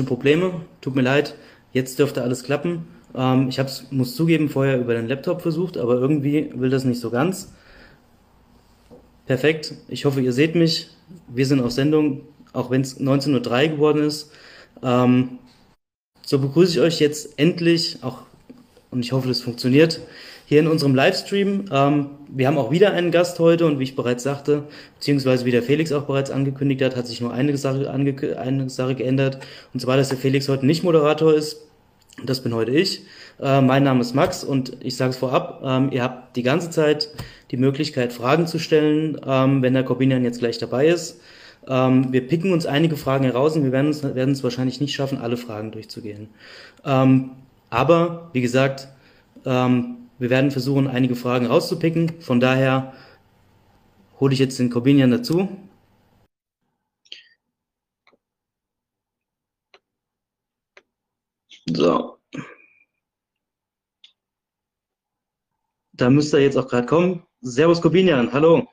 Probleme. Tut mir leid, jetzt dürfte alles klappen. Ähm, ich hab's, muss zugeben, vorher über den Laptop versucht, aber irgendwie will das nicht so ganz. Perfekt. Ich hoffe, ihr seht mich. Wir sind auf Sendung, auch wenn es 19.03 Uhr geworden ist. Ähm, so begrüße ich euch jetzt endlich, auch und ich hoffe, das funktioniert, hier in unserem Livestream. Ähm, wir haben auch wieder einen Gast heute und wie ich bereits sagte, beziehungsweise wie der Felix auch bereits angekündigt hat, hat sich nur eine Sache, eine Sache geändert. Und zwar, dass der Felix heute nicht Moderator ist. Das bin heute ich. Äh, mein Name ist Max und ich sage es vorab, ähm, ihr habt die ganze Zeit die Möglichkeit, Fragen zu stellen, ähm, wenn der Corbinian jetzt gleich dabei ist. Ähm, wir picken uns einige Fragen heraus und wir werden es, werden wahrscheinlich nicht schaffen, alle Fragen durchzugehen. Ähm, aber, wie gesagt, ähm, wir werden versuchen, einige Fragen rauszupicken. Von daher hole ich jetzt den Corbinian dazu. So. Da müsste er jetzt auch gerade kommen. Servus Corbinian, hallo.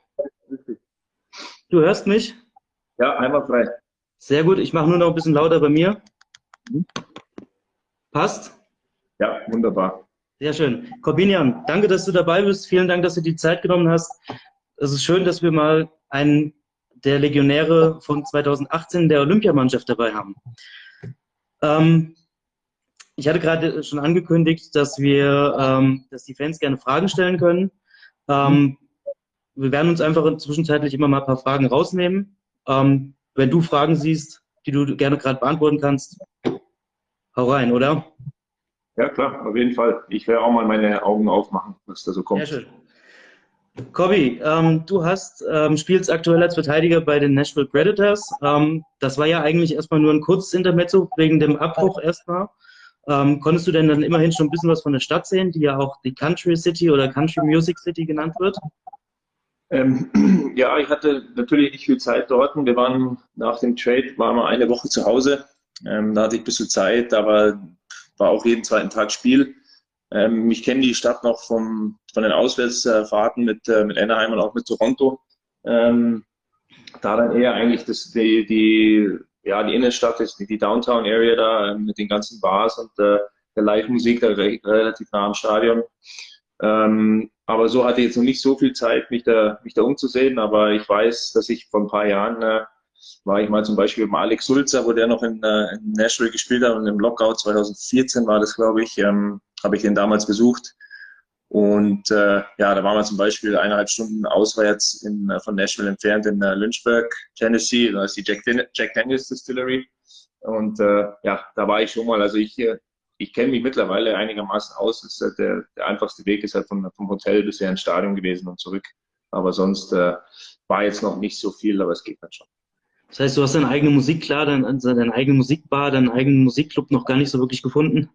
Du hörst mich? Ja, einmal frei. Sehr gut, ich mache nur noch ein bisschen lauter bei mir. Mhm. Passt? Ja, wunderbar. Sehr schön. Corbinian, danke, dass du dabei bist. Vielen Dank, dass du die Zeit genommen hast. Es ist schön, dass wir mal einen der Legionäre von 2018 der Olympiamannschaft dabei haben. Ähm, ich hatte gerade schon angekündigt, dass wir, ähm, dass die Fans gerne Fragen stellen können. Ähm, wir werden uns einfach zwischenzeitlich immer mal ein paar Fragen rausnehmen. Ähm, wenn du Fragen siehst, die du gerne gerade beantworten kannst, hau rein, oder? Ja, klar, auf jeden Fall. Ich werde auch mal meine Augen aufmachen, was da so kommt. Sehr schön. Kobi, ähm, du hast, ähm, spielst aktuell als Verteidiger bei den Nashville Predators. Ähm, das war ja eigentlich erstmal nur ein kurzes Intermezzo wegen dem Abbruch erstmal. Ähm, konntest du denn dann immerhin schon ein bisschen was von der Stadt sehen, die ja auch die Country City oder Country Music City genannt wird? Ähm, ja, ich hatte natürlich nicht viel Zeit dort. Wir waren nach dem Trade, waren wir eine Woche zu Hause. Ähm, da hatte ich ein bisschen Zeit, aber war auch jeden zweiten Tag Spiel. Ähm, ich kenne die Stadt noch vom, von den Auswärtsfahrten mit, äh, mit Anaheim und auch mit Toronto. Ähm, da dann eher eigentlich das, die, die, ja, die Innenstadt ist, die Downtown Area da äh, mit den ganzen Bars und äh, der Live-Musik da re relativ nah am Stadion. Ähm, aber so hatte ich jetzt noch nicht so viel Zeit, mich da, mich da umzusehen. Aber ich weiß, dass ich vor ein paar Jahren äh, war ich mal zum Beispiel mit Alex Sulzer, wo der noch in, äh, in Nashville gespielt hat und im Lockout 2014 war das, glaube ich, ähm, habe ich den damals besucht. Und äh, ja, da waren wir zum Beispiel eineinhalb Stunden auswärts in, äh, von Nashville entfernt in äh, Lynchburg, Tennessee. Da ist die Jack, Jack Daniels Distillery. Und äh, ja, da war ich schon mal. Also ich, äh, ich kenne mich mittlerweile einigermaßen aus. Ist halt der, der einfachste Weg ist halt vom, vom Hotel bisher ins Stadion gewesen und zurück. Aber sonst äh, war jetzt noch nicht so viel, aber es geht dann schon. Das heißt, du hast deine eigene Musik klar, deine, also deine eigene Musikbar, deinen eigenen Musikclub noch gar nicht so wirklich gefunden?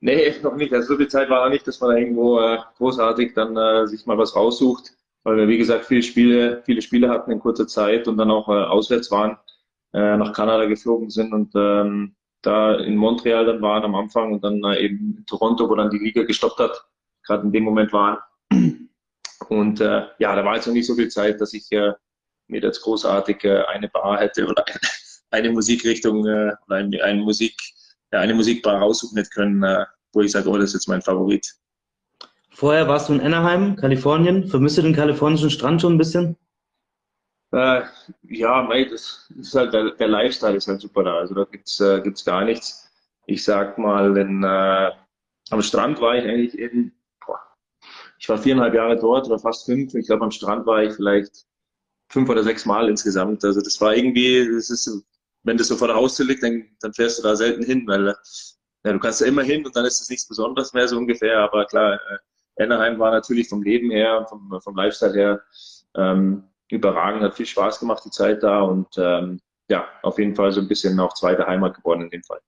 Nee, noch nicht. Also so viel Zeit war noch nicht, dass man da irgendwo äh, großartig dann äh, sich mal was raussucht. Weil wir, wie gesagt, viele Spiele, viele Spiele hatten in kurzer Zeit und dann auch äh, auswärts waren, äh, nach Kanada geflogen sind und ähm, da in Montreal dann waren am Anfang und dann äh, eben in Toronto, wo dann die Liga gestoppt hat, gerade in dem Moment waren. Und äh, ja, da war jetzt noch nicht so viel Zeit, dass ich mir jetzt großartig äh, eine Bar hätte oder eine Musikrichtung äh, oder eine, eine, Musik, eine Musikbar raussuchen hätte können, äh, wo ich sage, oh, das ist jetzt mein Favorit. Vorher warst du in Anaheim, Kalifornien. Vermisst du den kalifornischen Strand schon ein bisschen? Äh, ja, mate, das ist halt der, der, Lifestyle ist halt super da. Also da gibt's äh, gibt's gar nichts. Ich sag mal, in, äh, am Strand war ich eigentlich eben, boah, ich war viereinhalb Jahre dort oder fast fünf. Ich glaube, am Strand war ich vielleicht fünf oder sechs Mal insgesamt. Also das war irgendwie, das ist, wenn das so vor der Haustür liegt, dann, dann fährst du da selten hin, weil ja, du kannst ja immer hin und dann ist es nichts Besonderes mehr so ungefähr. Aber klar, äh, Anaheim war natürlich vom Leben her, vom, vom Lifestyle her ähm, überragend, hat viel Spaß gemacht die Zeit da und ähm, ja, auf jeden Fall so ein bisschen auch zweite Heimat geworden in dem Fall.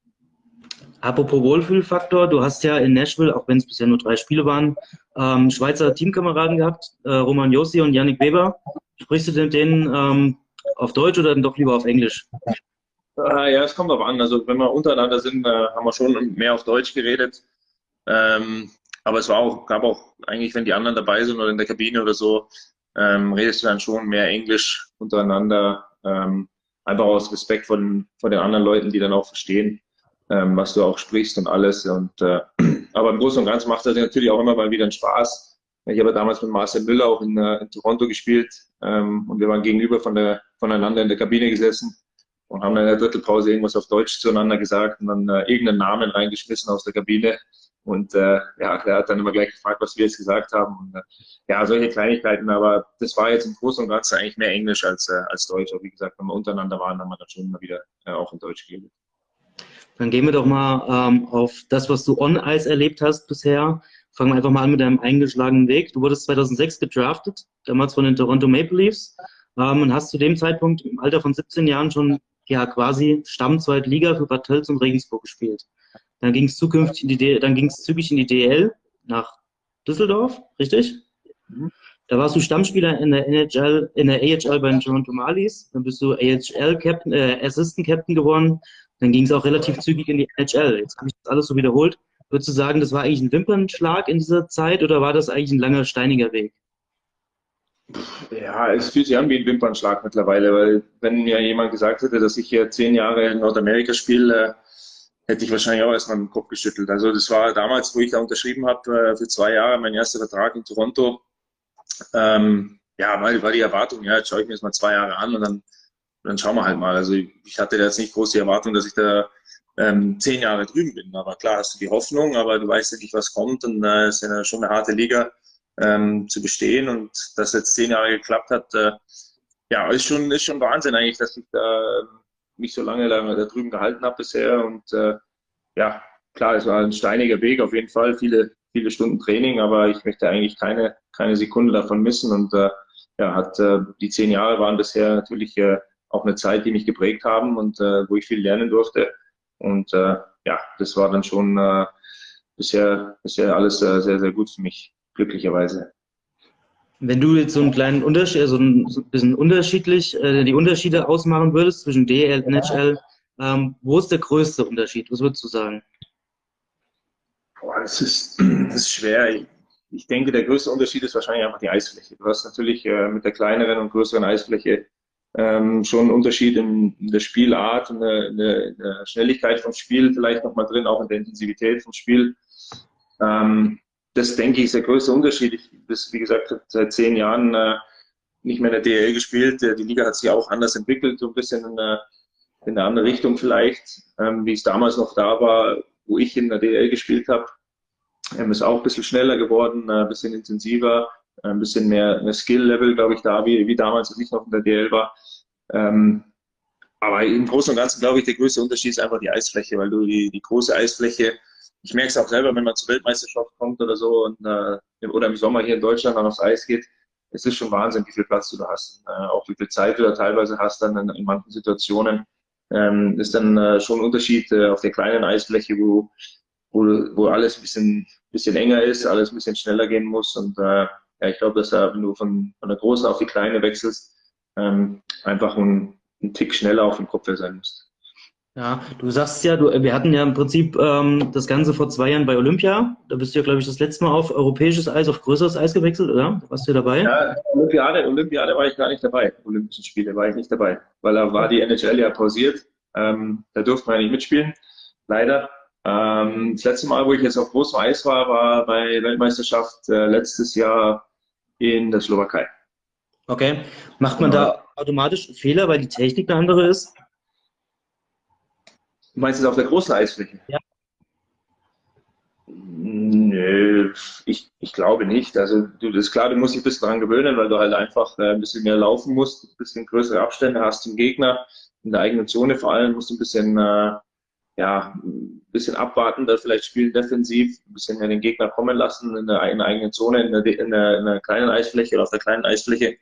Apropos Wohlfühlfaktor, du hast ja in Nashville, auch wenn es bisher nur drei Spiele waren, ähm, Schweizer Teamkameraden gehabt, äh, Roman Josi und Yannick Weber. Sprichst du denn denen ähm, auf Deutsch oder dann doch lieber auf Englisch? Äh, ja, es kommt drauf an. Also wenn wir untereinander sind, äh, haben wir schon mehr auf Deutsch geredet. Ähm, aber es war auch, gab auch eigentlich, wenn die anderen dabei sind oder in der Kabine oder so, ähm, redest du dann schon mehr Englisch untereinander. Ähm, einfach aus Respekt von, von den anderen Leuten, die dann auch verstehen, ähm, was du auch sprichst und alles. Und, äh, aber im Großen und Ganzen macht das natürlich auch immer mal wieder einen Spaß. Ich habe damals mit Marcel Müller auch in, äh, in Toronto gespielt ähm, und wir waren gegenüber von der, voneinander in der Kabine gesessen und haben dann in der Drittelpause irgendwas auf Deutsch zueinander gesagt und dann äh, irgendeinen Namen reingeschmissen aus der Kabine. Und äh, ja, er hat dann immer gleich gefragt, was wir jetzt gesagt haben. Und, äh, ja, solche Kleinigkeiten, aber das war jetzt im Großen und Ganzen eigentlich mehr Englisch als, äh, als Deutsch. Aber wie gesagt, wenn wir untereinander waren, haben wir dann schon immer wieder äh, auch in Deutsch geredet. Dann gehen wir doch mal ähm, auf das, was du on-Ice erlebt hast bisher. Fangen wir einfach mal an mit deinem eingeschlagenen Weg. Du wurdest 2006 gedraftet, damals von den Toronto Maple Leafs ähm, und hast zu dem Zeitpunkt im Alter von 17 Jahren schon ja quasi Stammzweitliga für Bad Tölz und Regensburg gespielt. Dann ging es zukünftig in die, dann ging es zügig in die DL nach Düsseldorf, richtig? Mhm. Da warst du Stammspieler in der NHL, in der AHL bei den Toronto Marlies. Dann bist du AHL Captain, äh, Assistant Captain geworden. Dann ging es auch relativ zügig in die NHL. Jetzt habe ich das alles so wiederholt. Würdest du sagen, das war eigentlich ein Wimpernschlag in dieser Zeit oder war das eigentlich ein langer, steiniger Weg? Ja, es fühlt sich an wie ein Wimpernschlag mittlerweile, weil wenn mir jemand gesagt hätte, dass ich hier zehn Jahre in Nordamerika spiele, hätte ich wahrscheinlich auch erstmal den Kopf geschüttelt. Also das war damals, wo ich da unterschrieben habe, äh, für zwei Jahre, mein erster Vertrag in Toronto. Ähm, ja, war, war die Erwartung, ja, jetzt schaue ich mir das mal zwei Jahre an und dann, dann schauen wir halt mal. Also ich hatte jetzt nicht groß die Erwartung, dass ich da ähm, zehn Jahre drüben bin. Aber klar hast du die Hoffnung, aber du weißt ja nicht, was kommt. Und äh, ist ja schon eine harte Liga ähm, zu bestehen. Und dass jetzt zehn Jahre geklappt hat, äh, ja, ist schon, ist schon Wahnsinn eigentlich, dass ich da ähm, mich so lange da, da drüben gehalten habe bisher. Und äh, ja, klar, es war ein steiniger Weg auf jeden Fall, viele, viele Stunden Training, aber ich möchte eigentlich keine, keine Sekunde davon missen. Und äh, ja, hat, äh, die zehn Jahre waren bisher natürlich äh, auch eine Zeit, die mich geprägt haben und äh, wo ich viel lernen durfte und äh, ja, das war dann schon äh, bisher, bisher alles äh, sehr, sehr gut für mich glücklicherweise. Wenn du jetzt so einen kleinen Unterschied, also ein bisschen unterschiedlich, äh, die Unterschiede ausmachen würdest zwischen DL, NHL, ähm, wo ist der größte Unterschied? Was würdest du sagen? Boah, das ist, das ist schwer. Ich, ich, denke, der größte Unterschied ist wahrscheinlich einfach die Eisfläche. Du hast natürlich äh, mit der kleineren und größeren Eisfläche ähm, schon einen Unterschied in, in der Spielart in der, in der Schnelligkeit vom Spiel vielleicht nochmal drin, auch in der Intensivität vom Spiel. Ähm, das denke ich ist der größte Unterschied. Ich bin, wie gesagt, seit zehn Jahren äh, nicht mehr in der DL gespielt. Die Liga hat sich auch anders entwickelt, so ein bisschen in eine, in eine andere Richtung vielleicht, ähm, wie es damals noch da war, wo ich in der DL gespielt habe. Ähm, ist auch ein bisschen schneller geworden, äh, ein bisschen intensiver, äh, ein bisschen mehr, mehr Skill-Level, glaube ich, da, wie, wie damals, als ich noch in der DL war. Ähm, aber im Großen und Ganzen, glaube ich, der größte Unterschied ist einfach die Eisfläche, weil du die, die große Eisfläche ich merke es auch selber, wenn man zur Weltmeisterschaft kommt oder so und, äh, oder im Sommer hier in Deutschland dann aufs Eis geht. Es ist schon Wahnsinn, wie viel Platz du da hast. Äh, auch wie viel Zeit du da teilweise hast dann in, in manchen Situationen. Ähm, ist dann äh, schon ein Unterschied äh, auf der kleinen Eisfläche, wo, wo, wo alles ein bisschen, bisschen enger ist, alles ein bisschen schneller gehen muss. Und äh, ja, ich glaube, dass da, wenn du von, von der großen auf die kleine wechselst, ähm, einfach ein, ein Tick schneller auf dem Kopf sein musst. Ja, du sagst ja, du, wir hatten ja im Prinzip ähm, das Ganze vor zwei Jahren bei Olympia. Da bist du ja, glaube ich, das letzte Mal auf europäisches Eis, auf größeres Eis gewechselt, oder? Warst du dabei? Ja, Olympiade, Olympiade war ich gar nicht dabei. Olympischen Spiele war ich nicht dabei, weil da war die NHL ja pausiert. Ähm, da durften wir nicht mitspielen, leider. Ähm, das letzte Mal, wo ich jetzt auf großem Eis war, war bei Weltmeisterschaft äh, letztes Jahr in der Slowakei. Okay. Macht man da automatisch Fehler, weil die Technik eine andere ist? Du meinst es auf der großen Eisfläche? Ja. Nö, ich, ich glaube nicht. Also du, das ist klar, du musst dich ein bisschen daran gewöhnen, weil du halt einfach äh, ein bisschen mehr laufen musst, ein bisschen größere Abstände hast zum Gegner, in der eigenen Zone vor allem musst du ein bisschen, äh, ja, ein bisschen abwarten, da vielleicht spielen defensiv, ein bisschen den Gegner kommen lassen in der, in der eigenen Zone, in der, in, der, in der kleinen Eisfläche oder auf der kleinen Eisfläche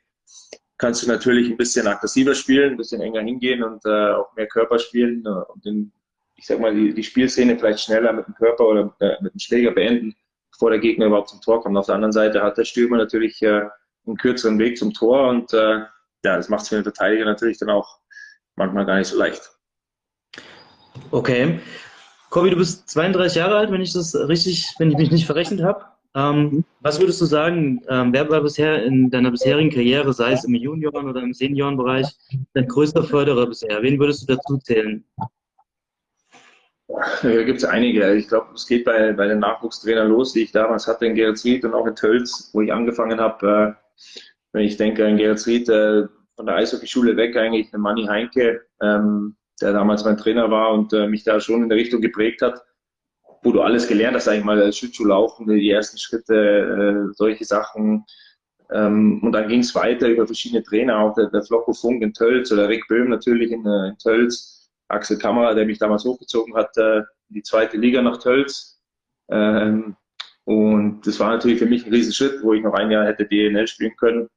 kannst du natürlich ein bisschen aggressiver spielen, ein bisschen enger hingehen und äh, auch mehr Körper spielen äh, und den ich sag mal, die, die Spielszene vielleicht schneller mit dem Körper oder mit, äh, mit dem Schläger beenden, bevor der Gegner überhaupt zum Tor kommt. Auf der anderen Seite hat der Stürmer natürlich äh, einen kürzeren Weg zum Tor und äh, ja, das macht es für den Verteidiger natürlich dann auch manchmal gar nicht so leicht. Okay. Kobi, du bist 32 Jahre alt, wenn ich das richtig, wenn ich mich nicht verrechnet habe. Ähm, was würdest du sagen, ähm, wer war bisher in deiner bisherigen Karriere, sei es im Junioren- oder im Seniorenbereich, dein größter Förderer bisher? Wen würdest du dazu zählen? Da gibt es einige. Ich glaube, es geht bei, bei den Nachwuchstrainern los, die ich damals hatte in Geretsried und auch in Tölz, wo ich angefangen habe. Äh, wenn ich denke in Geretsried, äh, von der Eishockeyschule weg eigentlich, der Manni Heinke, ähm, der damals mein Trainer war und äh, mich da schon in der Richtung geprägt hat wo du alles gelernt hast, eigentlich mal als Schlittschuhlaufen, die ersten Schritte, äh, solche Sachen. Ähm, und dann ging es weiter über verschiedene Trainer, auch der, der Flocko Funk in Tölz oder Rick Böhm natürlich in, äh, in Tölz, Axel Kammerer, der mich damals hochgezogen hat, äh, die zweite Liga nach Tölz. Ähm, und das war natürlich für mich ein Riesenschritt, wo ich noch ein Jahr hätte DNL spielen können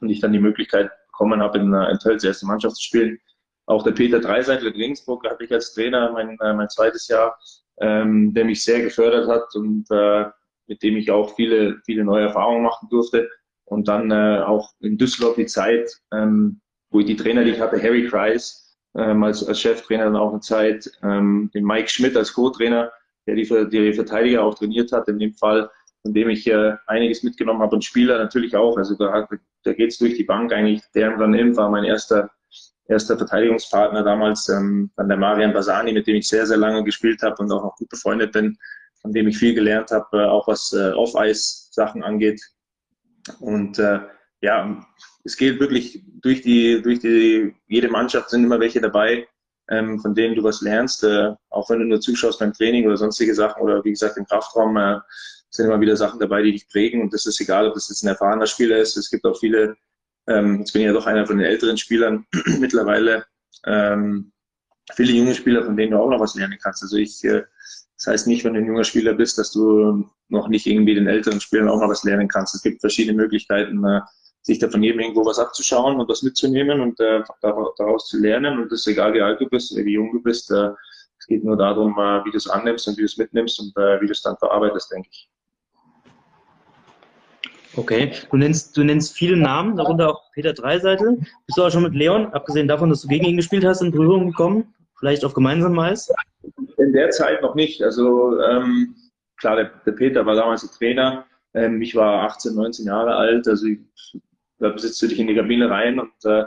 und ich dann die Möglichkeit bekommen habe, in, äh, in Tölz erste Mannschaft zu spielen. Auch der Peter Dreiseitel in Regensburg hatte ich als Trainer mein, äh, mein zweites Jahr ähm, der mich sehr gefördert hat und äh, mit dem ich auch viele, viele neue Erfahrungen machen durfte. Und dann äh, auch in Düsseldorf die Zeit, ähm, wo ich die Trainer, die ich hatte, Harry Kreis ähm, als, als Cheftrainer dann auch eine Zeit, ähm, den Mike Schmidt als Co-Trainer, der die, die Verteidiger auch trainiert hat, in dem Fall, von dem ich äh, einiges mitgenommen habe und Spieler natürlich auch. Also da, da geht es durch die Bank eigentlich. Der Van Ilm war mein erster erster Verteidigungspartner damals, ähm, dann der Marian Basani, mit dem ich sehr, sehr lange gespielt habe und auch noch gut befreundet bin, von dem ich viel gelernt habe, äh, auch was äh, Off-Eis-Sachen angeht. Und äh, ja, es geht wirklich durch die, durch die, jede Mannschaft sind immer welche dabei, ähm, von denen du was lernst, äh, auch wenn du nur zuschaust beim Training oder sonstige Sachen oder wie gesagt im Kraftraum, äh, sind immer wieder Sachen dabei, die dich prägen und das ist egal, ob das jetzt ein erfahrener Spieler ist. Es gibt auch viele ähm, jetzt bin ich ja doch einer von den älteren Spielern mittlerweile. Ähm, viele junge Spieler, von denen du auch noch was lernen kannst. Also ich, äh, das heißt nicht, wenn du ein junger Spieler bist, dass du noch nicht irgendwie den älteren Spielern auch noch was lernen kannst. Es gibt verschiedene Möglichkeiten, äh, sich da von jedem irgendwo was abzuschauen und was mitzunehmen und äh, daraus zu lernen. Und das ist egal, wie alt du bist oder wie jung du bist. Äh, es geht nur darum, äh, wie du es annimmst und wie du es mitnimmst und äh, wie du es dann verarbeitest, denke ich. Okay, du nennst, du nennst viele Namen, darunter auch Peter Dreiseitel. Bist du auch schon mit Leon, abgesehen davon, dass du gegen ihn gespielt hast, in Berührung gekommen? Vielleicht auf gemeinsamen Eis? In der Zeit noch nicht. Also ähm, klar, der, der, Peter war damals der Trainer. Ähm, ich war 18, 19 Jahre alt. Also da besitzt du dich in die Kabine rein und äh,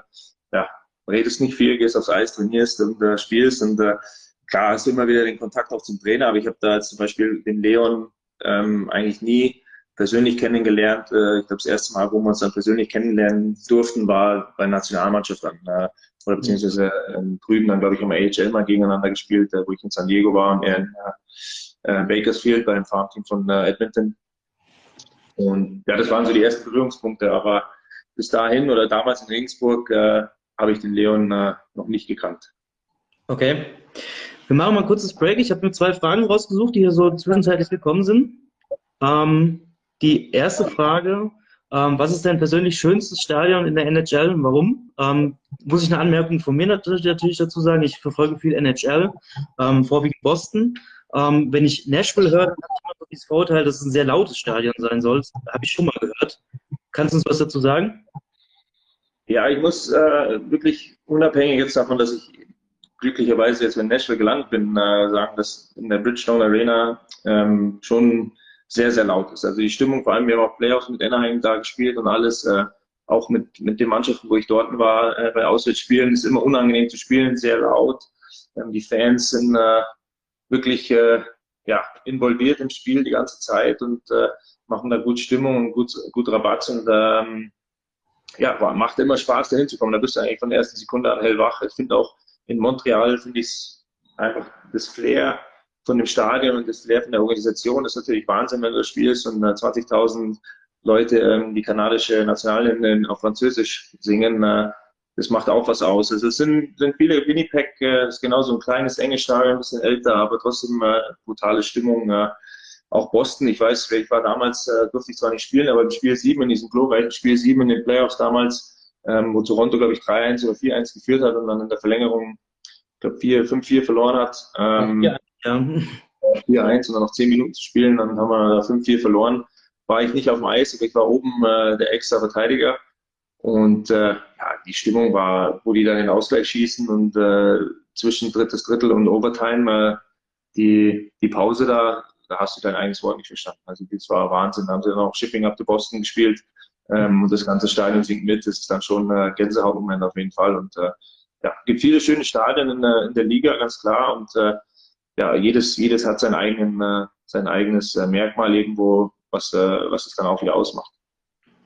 ja, redest nicht viel, gehst aufs Eis, trainierst und äh, spielst. Und äh, klar hast du immer wieder den Kontakt auch zum Trainer, aber ich habe da zum Beispiel den Leon ähm, eigentlich nie persönlich kennengelernt. Äh, ich glaube, das erste Mal, wo wir uns dann persönlich kennenlernen durften, war bei Nationalmannschaft dann, äh, oder beziehungsweise ähm, drüben dann, glaube ich, im AHL mal gegeneinander gespielt, äh, wo ich in San Diego war und er in äh, Bakersfield beim Farmteam von äh, Edmonton. Und ja, das waren so die ersten Berührungspunkte, aber bis dahin oder damals in Regensburg äh, habe ich den Leon äh, noch nicht gekannt. Okay. Wir machen mal ein kurzes Break. Ich habe mir zwei Fragen rausgesucht, die hier so zwischenzeitlich gekommen sind. Ähm, die erste Frage, ähm, was ist dein persönlich schönstes Stadion in der NHL und warum? Ähm, muss ich eine Anmerkung von mir natürlich, dazu sagen, ich verfolge viel NHL, ähm, vorwiegend Boston. Ähm, wenn ich Nashville höre, dann habe ich immer so dieses Vorurteil, dass es ein sehr lautes Stadion sein soll. Das habe ich schon mal gehört. Kannst du uns was dazu sagen? Ja, ich muss äh, wirklich unabhängig jetzt davon, dass ich glücklicherweise jetzt in Nashville gelandet bin, äh, sagen, dass in der Bridgestone Arena ähm, schon sehr, sehr laut ist. Also die Stimmung, vor allem, wir haben auch Playoffs mit Anaheim da gespielt und alles, äh, auch mit, mit den Mannschaften, wo ich dort war, äh, bei Auswärtsspielen, ist immer unangenehm zu spielen, sehr laut. Ähm, die Fans sind äh, wirklich äh, ja, involviert im Spiel die ganze Zeit und äh, machen da gut Stimmung und gut, gut Rabatt und ähm, ja, macht immer Spaß, da hinzukommen. Da bist du eigentlich von der ersten Sekunde an hellwach. Ich finde auch in Montreal, finde ich es einfach das Flair von dem Stadion und das Flair von der Organisation ist natürlich Wahnsinn, wenn du das spielst und 20.000 äh, Leute ähm, die kanadische Nationalhymne auf Französisch singen. Äh, das macht auch was aus. Also es sind, sind viele, Winnipeg äh, ist genauso ein kleines, enges Stadion, ein bisschen älter, aber trotzdem äh, brutale Stimmung. Äh, auch Boston, ich weiß, ich war damals, äh, durfte ich zwar nicht spielen, aber im Spiel 7, in diesem glorreichen Spiel 7 in den Playoffs damals, ähm, wo Toronto, glaube ich, 3-1 oder 4-1 geführt hat und dann in der Verlängerung, ich glaube, 5-4 verloren hat. Ähm, ja, ja. 4-1 und dann noch 10 Minuten zu spielen, dann haben wir 5-4 verloren. War ich nicht auf dem Eis, aber ich war oben äh, der extra Verteidiger. Und äh, ja, die Stimmung war, wo die dann den Ausgleich schießen und äh, zwischen drittes Drittel und Overtime äh, die, die Pause da da hast du dein eigenes Wort nicht verstanden. Also das war Wahnsinn. Da haben sie dann auch Shipping up to Boston gespielt ähm, und das ganze Stadion singt mit. Das ist dann schon äh, Gänsehautmoment auf jeden Fall. Und äh, ja, gibt viele schöne Stadien in in der Liga, ganz klar. Und äh, ja, jedes, jedes hat sein, eigenen, äh, sein eigenes äh, Merkmal irgendwo, was, äh, was es dann auch wieder ausmacht.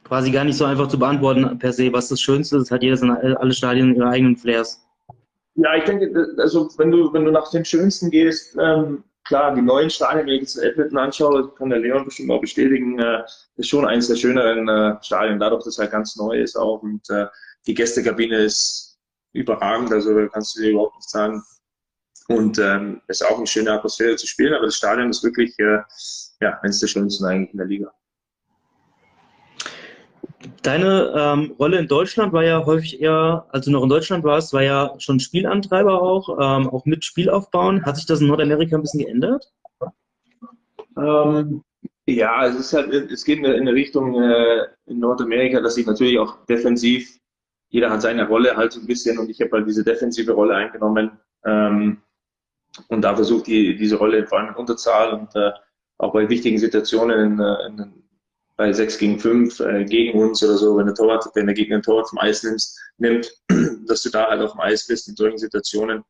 Quasi gar nicht so einfach zu beantworten per se, was das Schönste ist, hat jedes in alle Stadien ihre eigenen Flares. Ja, ich denke, also wenn du, wenn du nach dem Schönsten gehst, ähm, klar, die neuen Stadien, wenn ich jetzt Edmonton anschaue, kann der Leon bestimmt auch bestätigen, äh, ist schon eines der schöneren äh, Stadien, dadurch, dass es halt ganz neu ist auch und äh, die Gästekabine ist überragend, also da kannst du dir überhaupt nicht sagen. Und ähm, es ist auch eine schöne Atmosphäre zu spielen, aber das Stadion ist wirklich, äh, ja, eines der schönsten eigentlich in der Liga. Deine ähm, Rolle in Deutschland war ja häufig eher, als du noch in Deutschland warst, war ja schon Spielantreiber auch, ähm, auch mit Spielaufbauen. Hat sich das in Nordamerika ein bisschen geändert? Ähm, ja, es ist halt, es geht in eine Richtung äh, in Nordamerika, dass ich natürlich auch defensiv, jeder hat seine Rolle halt so ein bisschen und ich habe halt diese defensive Rolle eingenommen ähm, und da versucht die, diese Rolle vor allem in Unterzahl und äh, auch bei wichtigen Situationen in, äh, in, bei 6 gegen 5 äh, gegen uns oder so, wenn der Torwart, wenn der Gegner ein Torwart vom Eis nimmst, nimmt, dass du da halt auf dem Eis bist in solchen Situationen,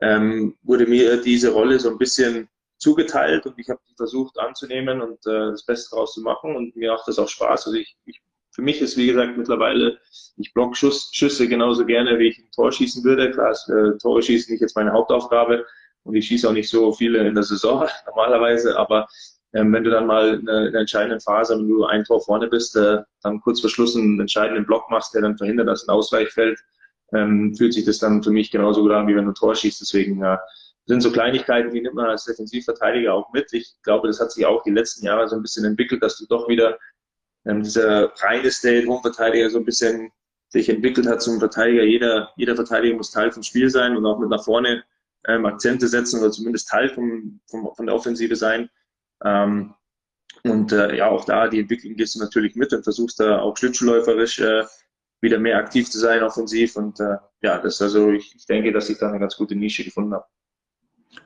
ähm, wurde mir diese Rolle so ein bisschen zugeteilt und ich habe versucht anzunehmen und äh, das Beste daraus zu machen und mir macht das auch Spaß. Also ich, ich für mich ist, wie gesagt, mittlerweile, ich block Schüsse genauso gerne, wie ich ein Tor schießen würde. Klar, äh, Tore schießen nicht jetzt meine Hauptaufgabe und ich schieße auch nicht so viele in der Saison normalerweise, aber ähm, wenn du dann mal in einer, entscheidenden Phase, wenn du ein Tor vorne bist, äh, dann kurz vor Schluss einen entscheidenden Block machst, der dann verhindert, dass ein Ausgleich fällt, ähm, fühlt sich das dann für mich genauso gut an, wie wenn du ein Tor schießt. Deswegen äh, sind so Kleinigkeiten, die nimmt man als Defensivverteidiger auch mit. Ich glaube, das hat sich auch die letzten Jahre so ein bisschen entwickelt, dass du doch wieder ähm, dieser reine Stay-at-Home-Verteidiger so ein bisschen sich entwickelt hat zum Verteidiger. Jeder, jeder Verteidiger muss Teil vom Spiel sein und auch mit nach vorne ähm, Akzente setzen oder zumindest Teil vom, vom, von der Offensive sein. Ähm, und äh, ja, auch da, die Entwicklung gehst du natürlich mit und versuchst da auch schlittschuhläuferisch äh, wieder mehr aktiv zu sein, offensiv. Und äh, ja, das also, ich, ich denke, dass ich da eine ganz gute Nische gefunden habe.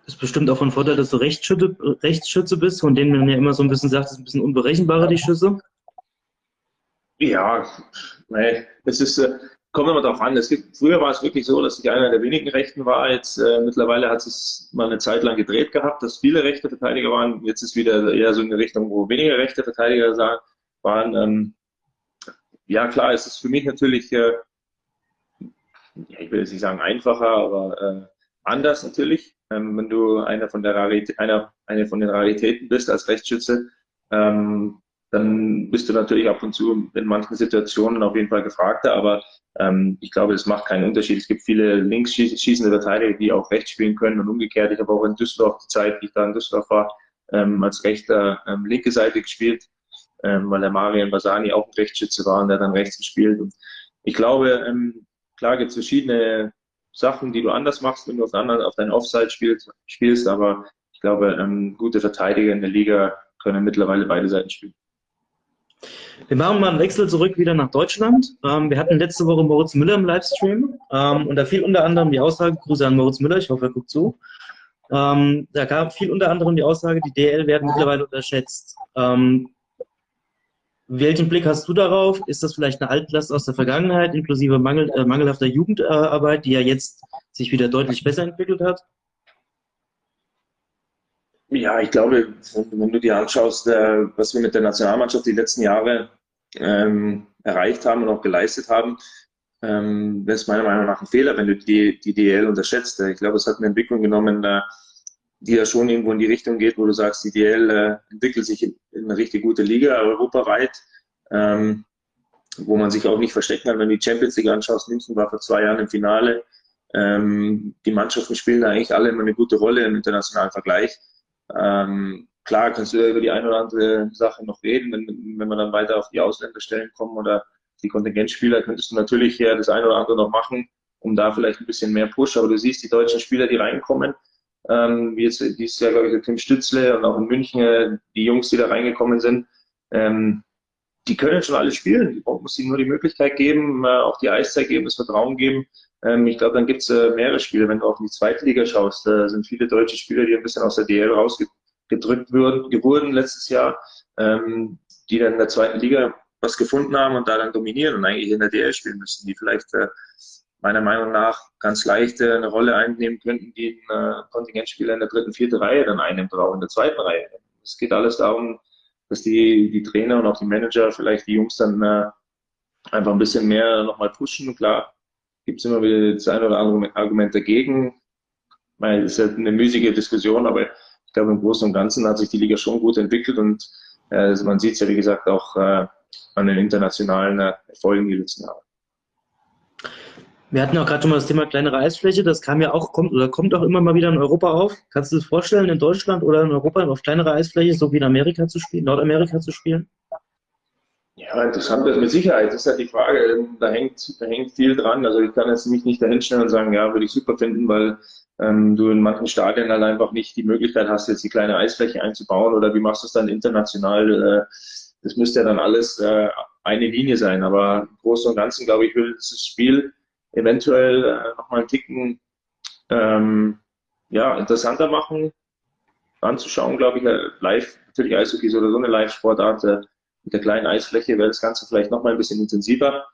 Das ist bestimmt auch von Vorteil, dass du Rechtsschütze, Rechtsschütze bist, von denen man ja immer so ein bisschen sagt, das ist ein bisschen unberechenbarer, die Schüsse. Ja, nee, das ist, äh, kommt immer darauf an. Es gibt, früher war es wirklich so, dass ich einer der wenigen Rechten war. Jetzt äh, mittlerweile hat es mal eine Zeit lang gedreht gehabt, dass viele rechte Verteidiger waren. Jetzt ist wieder eher so in eine Richtung, wo weniger rechte Verteidiger waren. Ähm, ja, klar, es ist für mich natürlich, äh, ja, ich will jetzt nicht sagen einfacher, aber äh, anders natürlich. Ähm, wenn du einer von der Rarität, einer, eine von den Raritäten bist als Rechtsschütze, ähm, dann bist du natürlich ab und zu in manchen Situationen auf jeden Fall gefragter, aber ähm, ich glaube, es macht keinen Unterschied. Es gibt viele links schießende Verteidiger, die auch rechts spielen können und umgekehrt. Ich habe auch in Düsseldorf die Zeit, die ich da in Düsseldorf war, ähm, als rechter ähm, linke Seite gespielt, ähm, weil der Marian Basani auch ein Rechtsschütze war und der dann rechts gespielt. Und ich glaube, ähm, klar gibt es verschiedene Sachen, die du anders machst, wenn du auf, anderen, auf deinen Offside spielst, spielst, aber ich glaube, ähm, gute Verteidiger in der Liga können mittlerweile beide Seiten spielen. Wir machen mal einen Wechsel zurück wieder nach Deutschland. Ähm, wir hatten letzte Woche Moritz Müller im Livestream ähm, und da fiel unter anderem die Aussage, Grüße an Moritz Müller, ich hoffe, er guckt zu. Ähm, da gab viel unter anderem die Aussage, die DL werden mittlerweile unterschätzt. Ähm, welchen Blick hast du darauf? Ist das vielleicht eine Altlast aus der Vergangenheit, inklusive Mangel, äh, mangelhafter Jugendarbeit, die ja jetzt sich wieder deutlich besser entwickelt hat? Ja, ich glaube, wenn du dir anschaust, äh, was wir mit der Nationalmannschaft die letzten Jahre ähm, erreicht haben und auch geleistet haben, ähm, wäre es meiner Meinung nach ein Fehler, wenn du die, die DL unterschätzt. Ich glaube, es hat eine Entwicklung genommen, äh, die ja schon irgendwo in die Richtung geht, wo du sagst, die DL äh, entwickelt sich in, in, eine richtig gute Liga, europaweit, ähm, wo man sich auch nicht verstecken kann. Wenn du die Champions League anschaust, München war vor zwei Jahren im Finale. Ähm, die Mannschaften spielen da eigentlich alle immer eine gute Rolle im internationalen Vergleich. Ähm, klar kannst du über die eine oder andere Sache noch reden, wenn, wenn wir dann weiter auf die Ausländerstellen kommen oder die Kontingentspieler, könntest du natürlich ja das eine oder andere noch machen, um da vielleicht ein bisschen mehr Push. Aber du siehst die deutschen Spieler, die reinkommen, ähm, wie jetzt dieses Jahr, glaube ich, der Tim Stützle und auch in München, äh, die Jungs, die da reingekommen sind, ähm, die können schon alle spielen. Die muss ihnen nur die Möglichkeit geben, äh, auch die Eiszeit geben, das Vertrauen geben. Ähm, ich glaube, dann gibt es äh, mehrere Spiele. Wenn du auch in die zweite Liga schaust, da sind viele deutsche Spieler, die ein bisschen aus der DL rausge gedrückt wurden, letztes Jahr, ähm, die dann in der zweiten Liga was gefunden haben und da dann dominieren und eigentlich in der DL spielen müssen, die vielleicht äh, meiner Meinung nach ganz leicht eine Rolle einnehmen könnten, die ein Kontingentspieler in der dritten, vierten Reihe dann einnimmt oder auch in der zweiten Reihe. Es geht alles darum, dass die, die Trainer und auch die Manager vielleicht die Jungs dann äh, einfach ein bisschen mehr nochmal pushen. Klar, gibt es immer wieder das ein oder andere Argument dagegen. Weil es ist ja eine müßige Diskussion, aber ich glaube, im Großen und Ganzen hat sich die Liga schon gut entwickelt und äh, man sieht es ja, wie gesagt, auch äh, an den internationalen äh, Erfolgen die letzten Jahre. Wir hatten auch gerade schon mal das Thema kleinere Eisfläche. Das kam ja auch, kommt oder kommt auch immer mal wieder in Europa auf. Kannst du dir das vorstellen, in Deutschland oder in Europa auf kleinere Eisfläche, so wie in Amerika zu spielen, Nordamerika zu spielen? Ja, interessant ist mit Sicherheit. Das ist halt die Frage. Da hängt, da hängt viel dran. Also ich kann jetzt mich nicht dahinstellen und sagen, ja, würde ich super finden, weil ähm, du in manchen Stadien halt einfach nicht die Möglichkeit hast, jetzt die kleine Eisfläche einzubauen oder wie machst du es dann international? Äh, das müsste ja dann alles äh, eine Linie sein. Aber im Großen und Ganzen, glaube ich, will dieses Spiel eventuell äh, nochmal einen Ticken ähm, ja, interessanter machen, anzuschauen, glaube ich, äh, live, natürlich Eishockey oder so eine Live-Sportart, äh, mit der kleinen Eisfläche wäre das Ganze vielleicht nochmal ein bisschen intensiver,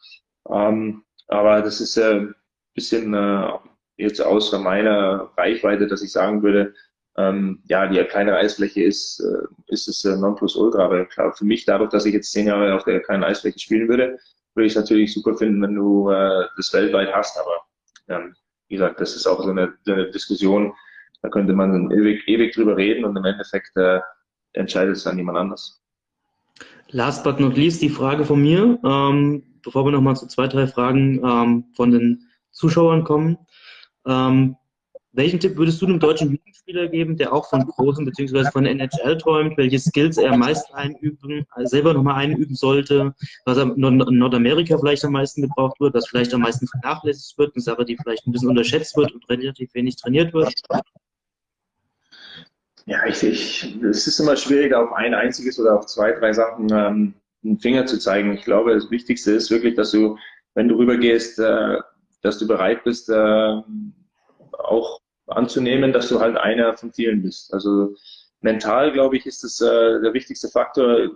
ähm, aber das ist äh, ein bisschen äh, jetzt außer meiner Reichweite, dass ich sagen würde, ähm, ja, die kleine Eisfläche ist, äh, ist es äh, Nonplusultra, aber klar, für mich dadurch, dass ich jetzt zehn Jahre auf der kleinen Eisfläche spielen würde, würde ich es natürlich super finden, wenn du äh, das weltweit hast. Aber ähm, wie gesagt, das ist auch so eine, eine Diskussion, da könnte man ewig, ewig drüber reden und im Endeffekt äh, entscheidet es dann jemand anders. Last but not least die Frage von mir, ähm, bevor wir nochmal zu zwei, drei Fragen ähm, von den Zuschauern kommen. Ähm, welchen Tipp würdest du einem deutschen Jugendspieler geben, der auch von großen bzw. von NHL träumt, welche Skills er am meisten einüben, also selber nochmal einüben sollte, was in Nordamerika vielleicht am meisten gebraucht wird, was vielleicht am meisten vernachlässigt wird, eine Sache, die vielleicht ein bisschen unterschätzt wird und relativ wenig trainiert wird? Ja, ich, ich, es ist immer schwierig, auf ein einziges oder auf zwei, drei Sachen ähm, einen Finger zu zeigen. Ich glaube, das Wichtigste ist wirklich, dass du, wenn du rübergehst, äh, dass du bereit bist, äh, auch anzunehmen, dass du halt einer von vielen bist. Also mental, glaube ich, ist das äh, der wichtigste Faktor,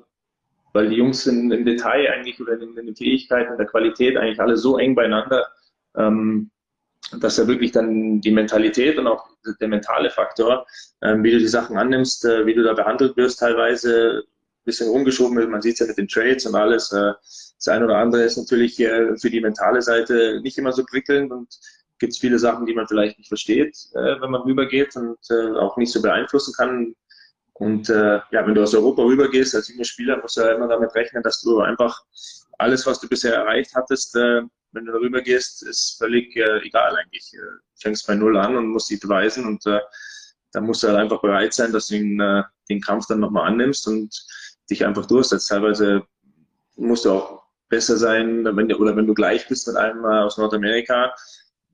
weil die Jungs sind im Detail eigentlich oder in, in den Fähigkeiten, der Qualität eigentlich alle so eng beieinander, ähm, dass er wirklich dann die Mentalität und auch der mentale Faktor, ähm, wie du die Sachen annimmst, äh, wie du da behandelt wirst, teilweise ein bisschen rumgeschoben wird. Man sieht es ja mit den Trades und alles. Äh, das eine oder andere ist natürlich äh, für die mentale Seite nicht immer so prickelnd und gibt es viele Sachen, die man vielleicht nicht versteht, äh, wenn man rübergeht und äh, auch nicht so beeinflussen kann. Und äh, ja, wenn du aus Europa rübergehst als junger Spieler, musst du ja immer damit rechnen, dass du einfach alles, was du bisher erreicht hattest, äh, wenn du darüber gehst, ist völlig äh, egal eigentlich. Du äh, fängst bei Null an und musst dich beweisen und dann musst du halt einfach bereit sein, dass du äh, den Kampf dann nochmal annimmst und dich einfach durchsetzt. Teilweise musst du auch besser sein, wenn du, oder wenn du gleich bist mit einem aus Nordamerika,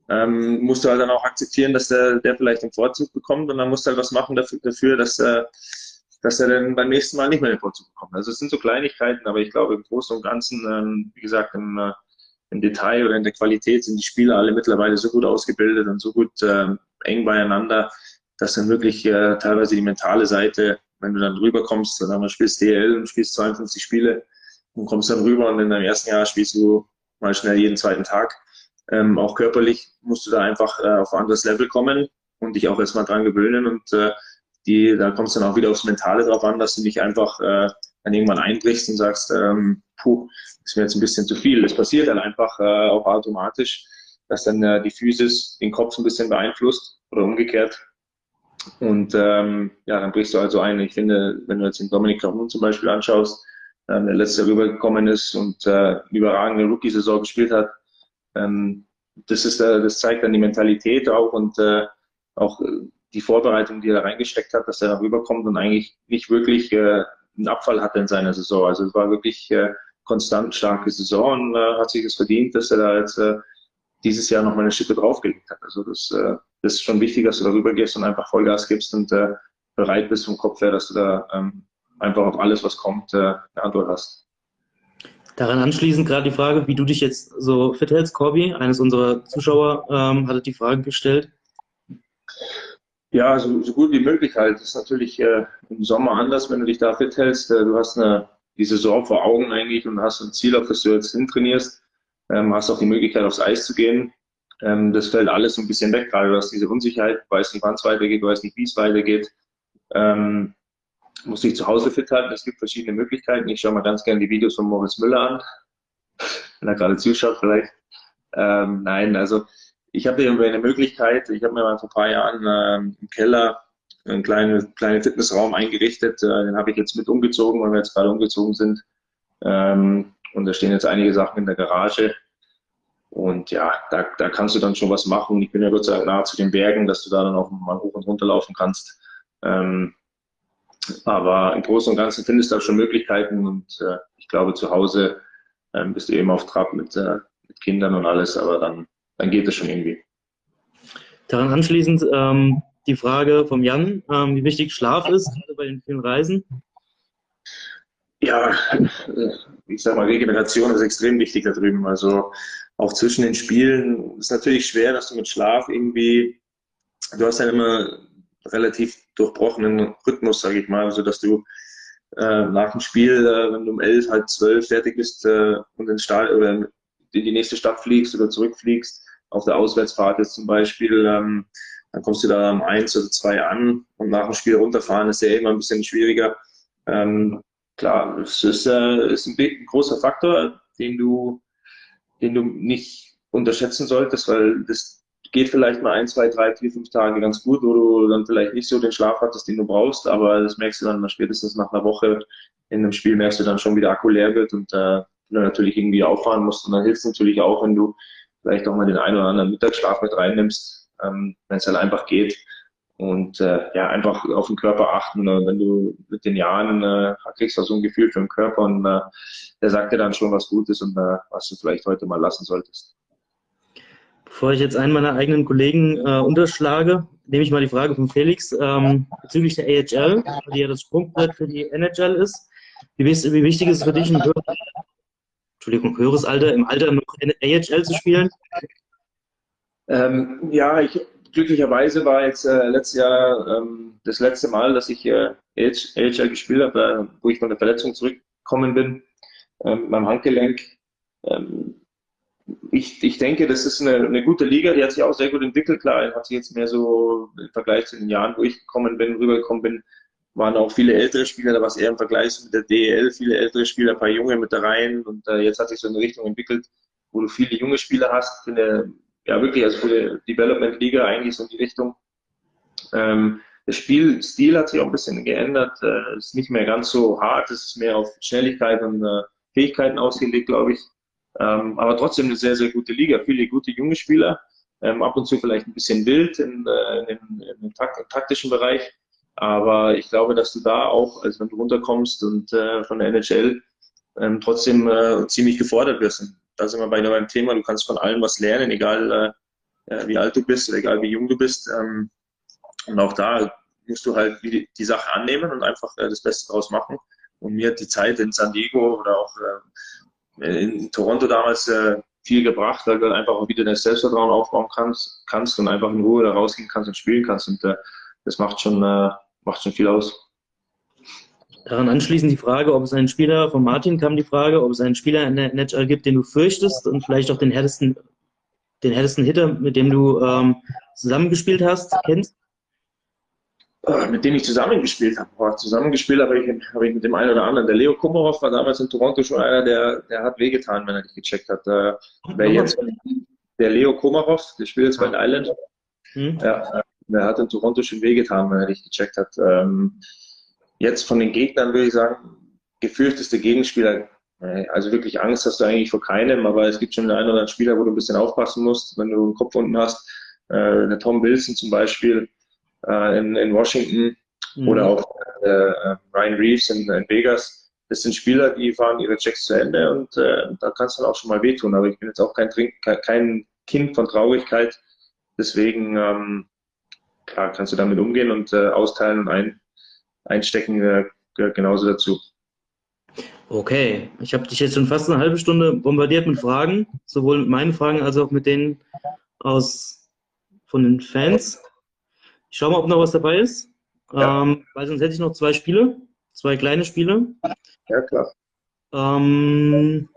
ähm, musst du halt dann auch akzeptieren, dass der, der vielleicht den Vorzug bekommt und dann musst du halt was machen dafür, dafür dass, äh, dass er dann beim nächsten Mal nicht mehr den Vorzug bekommt. Also es sind so Kleinigkeiten, aber ich glaube im Großen und Ganzen, ähm, wie gesagt, im, äh, im Detail oder in der Qualität sind die Spieler alle mittlerweile so gut ausgebildet und so gut äh, eng beieinander, dass dann wirklich äh, teilweise die mentale Seite, wenn du dann rüberkommst, dann du spielst DL und spielst 52 Spiele und kommst dann rüber und in deinem ersten Jahr spielst du mal schnell jeden zweiten Tag ähm, auch körperlich musst du da einfach äh, auf ein anderes Level kommen und dich auch erstmal dran gewöhnen. Und äh, die, da kommt es dann auch wieder aufs Mentale drauf an, dass du nicht einfach äh, dann irgendwann einbrichst und sagst, ähm, puh, ist mir jetzt ein bisschen zu viel. Das passiert dann einfach äh, auch automatisch, dass dann äh, die Physis den Kopf ein bisschen beeinflusst oder umgekehrt. Und ähm, ja, dann brichst du also ein. Ich finde, wenn du jetzt den Dominik Cahun zum Beispiel anschaust, äh, der letzte rübergekommen ist und äh, überragende Rookie-Saison gespielt hat, ähm, das, ist, äh, das zeigt dann die Mentalität auch und äh, auch äh, die Vorbereitung, die er da reingesteckt hat, dass er da rüberkommt und eigentlich nicht wirklich äh, einen Abfall hatte in seiner Saison. Also es war wirklich äh, konstant starke Saison und äh, hat sich es verdient, dass er da jetzt äh, dieses Jahr noch mal eine Schippe draufgelegt hat. Also das, äh, das ist schon wichtig, dass du da rübergehst und einfach Vollgas gibst und äh, bereit bist vom Kopf her, dass du da ähm, einfach auf alles, was kommt, äh, eine Antwort hast. Daran anschließend gerade die Frage, wie du dich jetzt so fit hältst, Corby. Eines unserer Zuschauer ähm, hatte die Frage gestellt. Ja, so, so gut wie möglich halt. Das ist natürlich äh, im Sommer anders, wenn du dich da fit hältst. Äh, du hast eine, die Saison vor Augen eigentlich und hast ein Ziel, auf das du jetzt hintrainierst. Ähm, hast auch die Möglichkeit, aufs Eis zu gehen. Ähm, das fällt alles ein bisschen weg, gerade du hast diese Unsicherheit, du weißt nicht, wann es weitergeht, du weißt nicht, wie es weitergeht. Ähm, musst dich zu Hause fit halten. Es gibt verschiedene Möglichkeiten. Ich schaue mal ganz gerne die Videos von Moritz Müller an, wenn er gerade zuschaut vielleicht. Ähm, nein, also ich habe hier eine Möglichkeit, ich habe mir mal vor ein paar Jahren ähm, im Keller einen kleinen, kleinen Fitnessraum eingerichtet. Äh, den habe ich jetzt mit umgezogen, weil wir jetzt gerade umgezogen sind. Ähm, und da stehen jetzt einige Sachen in der Garage. Und ja, da, da kannst du dann schon was machen. Ich bin ja Gott sei Dank nahe zu den Bergen, dass du da dann auch mal hoch und runter laufen kannst. Ähm, aber im Großen und Ganzen findest du da schon Möglichkeiten und äh, ich glaube, zu Hause ähm, bist du eben auf Trab mit, äh, mit Kindern und alles, aber dann dann geht es schon irgendwie. Daran anschließend ähm, die Frage vom Jan, ähm, wie wichtig Schlaf ist, gerade bei den vielen Reisen. Ja, ich sag mal, Regeneration ist extrem wichtig da drüben. Also auch zwischen den Spielen ist natürlich schwer, dass du mit Schlaf irgendwie, du hast ja immer relativ durchbrochenen Rhythmus, sage ich mal, also dass du äh, nach dem Spiel, äh, wenn du um elf, halb zwölf fertig bist äh, und ins Stall oder in die nächste Stadt fliegst oder zurückfliegst, auf der Auswärtsfahrt jetzt zum Beispiel, ähm, dann kommst du da um eins oder zwei an und nach dem Spiel runterfahren ist ja immer ein bisschen schwieriger. Ähm, klar, es ist, äh, ist ein, ein, großer Faktor, den du, den du nicht unterschätzen solltest, weil das geht vielleicht mal ein, zwei, drei, vier, fünf Tage ganz gut, wo du dann vielleicht nicht so den Schlaf hattest, den du brauchst, aber das merkst du dann spätestens nach einer Woche in einem Spiel merkst du dann schon, wie der Akku leer wird und äh, du natürlich irgendwie auffahren musst. Und dann hilft es natürlich auch, wenn du vielleicht auch mal den einen oder anderen Mittagsschlaf mit reinnimmst, ähm, wenn es halt einfach geht. Und äh, ja, einfach auf den Körper achten. Äh, wenn du mit den Jahren äh, kriegst du so ein Gefühl für den Körper und äh, der sagt dir dann schon, was gut ist und äh, was du vielleicht heute mal lassen solltest. Bevor ich jetzt einen meiner eigenen Kollegen äh, unterschlage, nehme ich mal die Frage von Felix ähm, bezüglich der AHL, die ja das Sprungbrett für die NHL ist. Wie, wie wichtig ist es für dich, ein Entschuldigung, höheres Alter, im Alter noch AHL zu spielen? Ähm, ja, ich, glücklicherweise war jetzt äh, letztes Jahr ähm, das letzte Mal, dass ich äh, AHL gespielt habe, äh, wo ich von der Verletzung zurückgekommen bin, ähm, beim Handgelenk. Ähm, ich, ich denke, das ist eine, eine gute Liga, die hat sich auch sehr gut entwickelt. Klar, hat sich jetzt mehr so im Vergleich zu den Jahren, wo ich gekommen bin, rübergekommen bin, waren auch viele ältere Spieler, da war es eher im Vergleich mit der DEL, viele ältere Spieler, ein paar junge mit da rein und äh, jetzt hat sich so eine Richtung entwickelt, wo du viele junge Spieler hast, eine, ja wirklich, also für die Development Liga eigentlich so in die Richtung. Ähm, der Spielstil hat sich auch ein bisschen geändert, äh, ist nicht mehr ganz so hart, es ist mehr auf Schnelligkeit und äh, Fähigkeiten ausgelegt, glaube ich. Ähm, aber trotzdem eine sehr, sehr gute Liga, viele gute junge Spieler, ähm, ab und zu vielleicht ein bisschen wild in, äh, in, in, im, takt, im taktischen Bereich. Aber ich glaube, dass du da auch, also wenn du runterkommst und äh, von der NHL ähm, trotzdem äh, ziemlich gefordert wirst. Und da sind wir bei einem Thema, du kannst von allem was lernen, egal äh, wie alt du bist oder egal wie jung du bist. Ähm, und auch da musst du halt die, die Sache annehmen und einfach äh, das Beste daraus machen. Und mir hat die Zeit in San Diego oder auch äh, in Toronto damals äh, viel gebracht, weil du halt einfach wieder dein Selbstvertrauen aufbauen kannst, kannst und einfach in Ruhe da rausgehen kannst und spielen kannst. Und äh, das macht schon, äh, macht schon viel aus. Daran anschließend die Frage, ob es einen Spieler, von Martin kam die Frage, ob es einen Spieler in der NHL gibt, den du fürchtest und vielleicht auch den härtesten, den härtesten Hitter, mit dem du ähm, zusammengespielt hast, kennst? Äh, mit dem ich zusammengespielt habe. zusammengespielt habe ich, hab ich mit dem einen oder anderen. Der Leo Kumarov war damals in Toronto schon einer, der, der hat wehgetan, wenn er dich gecheckt hat. Äh, wer jetzt, der Leo Komarov, der spielt jetzt bei den Island. Hm. Ja, der hat in Toronto schon wehgetan, wenn er dich gecheckt hat. Ähm, jetzt von den Gegnern würde ich sagen, gefürchteste Gegenspieler. Äh, also wirklich Angst hast du eigentlich vor keinem, aber es gibt schon einen oder anderen Spieler, wo du ein bisschen aufpassen musst, wenn du einen Kopf unten hast. Äh, der Tom Wilson zum Beispiel äh, in, in, Washington mhm. oder auch äh, äh, Ryan Reeves in, in, Vegas. Das sind Spieler, die fahren ihre Checks zu Ende und äh, da kannst du dann auch schon mal wehtun. Aber ich bin jetzt auch kein, Trink, kein Kind von Traurigkeit. Deswegen ähm, klar kannst du damit umgehen und äh, austeilen und ein, einstecken äh, gehört genauso dazu. Okay, ich habe dich jetzt schon fast eine halbe Stunde bombardiert mit Fragen, sowohl mit meinen Fragen als auch mit denen aus von den Fans. Ich schaue mal, ob noch was dabei ist. Ja. Ähm, weil sonst hätte ich noch zwei Spiele, zwei kleine Spiele. Ja, klar. Ähm,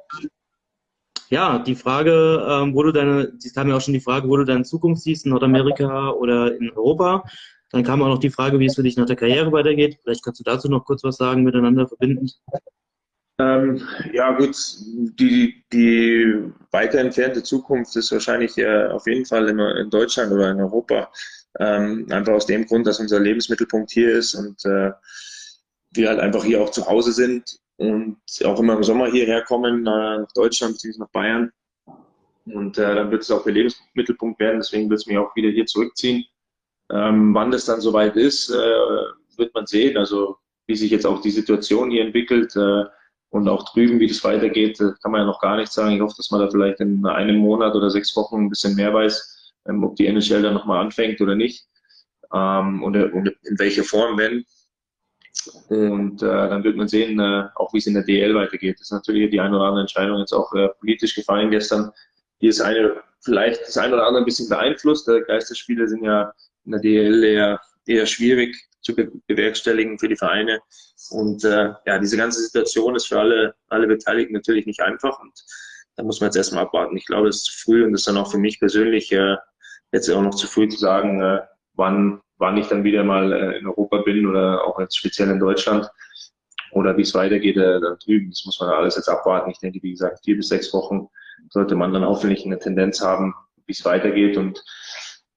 ja, die Frage, ähm, wo du deine, Sie haben ja auch schon die Frage, wo du deine Zukunft siehst, in Nordamerika oder in Europa. Dann kam auch noch die Frage, wie es für dich nach der Karriere weitergeht. Vielleicht kannst du dazu noch kurz was sagen, miteinander verbindend. Ähm, ja, gut, die, die weiter entfernte Zukunft ist wahrscheinlich äh, auf jeden Fall in, in, Deutschland oder in Europa. Ähm, einfach aus dem Grund, dass unser Lebensmittelpunkt hier ist und äh, wir halt einfach hier auch zu Hause sind und auch immer im Sommer hierher kommen, äh, nach Deutschland bzw. nach Bayern. Und äh, dann wird es auch der Lebensmittelpunkt werden, deswegen wird es mich auch wieder hier zurückziehen. Ähm, wann das dann soweit ist, äh, wird man sehen. Also wie sich jetzt auch die Situation hier entwickelt äh, und auch drüben, wie das weitergeht, kann man ja noch gar nicht sagen. Ich hoffe, dass man da vielleicht in einem Monat oder sechs Wochen ein bisschen mehr weiß, ähm, ob die NHL dann nochmal anfängt oder nicht. Ähm, und, und in welcher Form, wenn. Und äh, dann wird man sehen, äh, auch wie es in der DL weitergeht. Das ist natürlich die eine oder andere Entscheidung jetzt auch äh, politisch gefallen gestern. Die ist eine, vielleicht das eine oder andere ein bisschen beeinflusst. Äh, Geisterspiele sind ja in der DL eher, eher schwierig zu bewerkstelligen für die Vereine. Und äh, ja, diese ganze Situation ist für alle, alle Beteiligten natürlich nicht einfach. Und da muss man jetzt erstmal abwarten. Ich glaube, es ist zu früh und das ist dann auch für mich persönlich äh, jetzt auch noch zu früh zu sagen, äh, wann, wann ich dann wieder mal äh, in Europa bin oder auch jetzt speziell in Deutschland oder wie es weitergeht äh, da drüben. Das muss man alles jetzt abwarten. Ich denke, wie gesagt, vier bis sechs Wochen sollte man dann hoffentlich eine Tendenz haben, wie es weitergeht. Und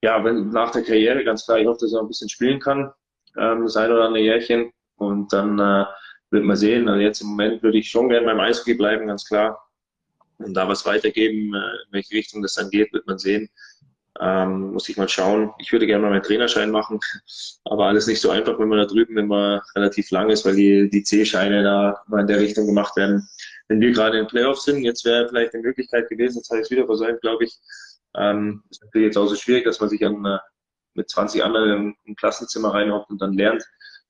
ja, wenn, nach der Karriere ganz klar, ich hoffe, dass er ein bisschen spielen kann, ähm, das ein oder andere Jährchen. Und dann äh, wird man sehen. Also jetzt im Moment würde ich schon gerne beim Eishockey bleiben, ganz klar. Und da was weitergeben, äh, in welche Richtung das dann geht, wird man sehen. Ähm, muss ich mal schauen. Ich würde gerne mal meinen Trainerschein machen, aber alles nicht so einfach, wenn man da drüben immer relativ lang ist, weil die, die C-Scheine da mal in der Richtung gemacht werden. Wenn wir gerade in Playoffs sind, jetzt wäre vielleicht eine Möglichkeit gewesen, jetzt habe ich es wieder versäumt, glaube ich, ähm, ist natürlich jetzt auch so schwierig, dass man sich an, äh, mit 20 anderen im Klassenzimmer reinhockt und dann lernt.